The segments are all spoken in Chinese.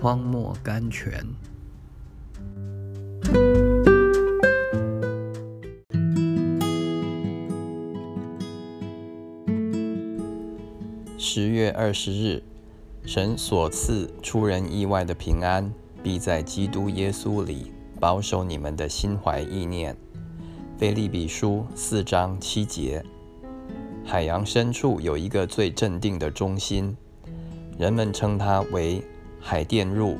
荒漠甘泉。十月二十日，神所赐出人意外的平安，必在基督耶稣里保守你们的心怀意念。菲利比书四章七节。海洋深处有一个最镇定的中心，人们称它为海淀入。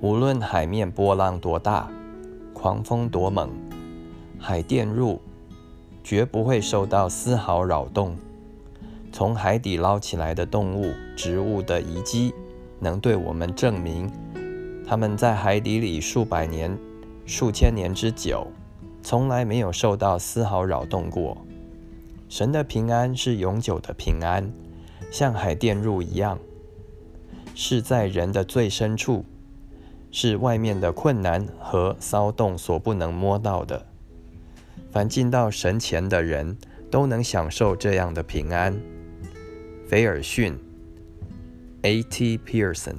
无论海面波浪多大，狂风多猛，海淀入绝不会受到丝毫扰动。从海底捞起来的动物、植物的遗迹，能对我们证明，它们在海底里数百年、数千年之久，从来没有受到丝毫扰动过。神的平安是永久的平安，像海淀入一样，是在人的最深处，是外面的困难和骚动所不能摸到的。凡进到神前的人都能享受这样的平安。菲尔逊，A. T. Pearson。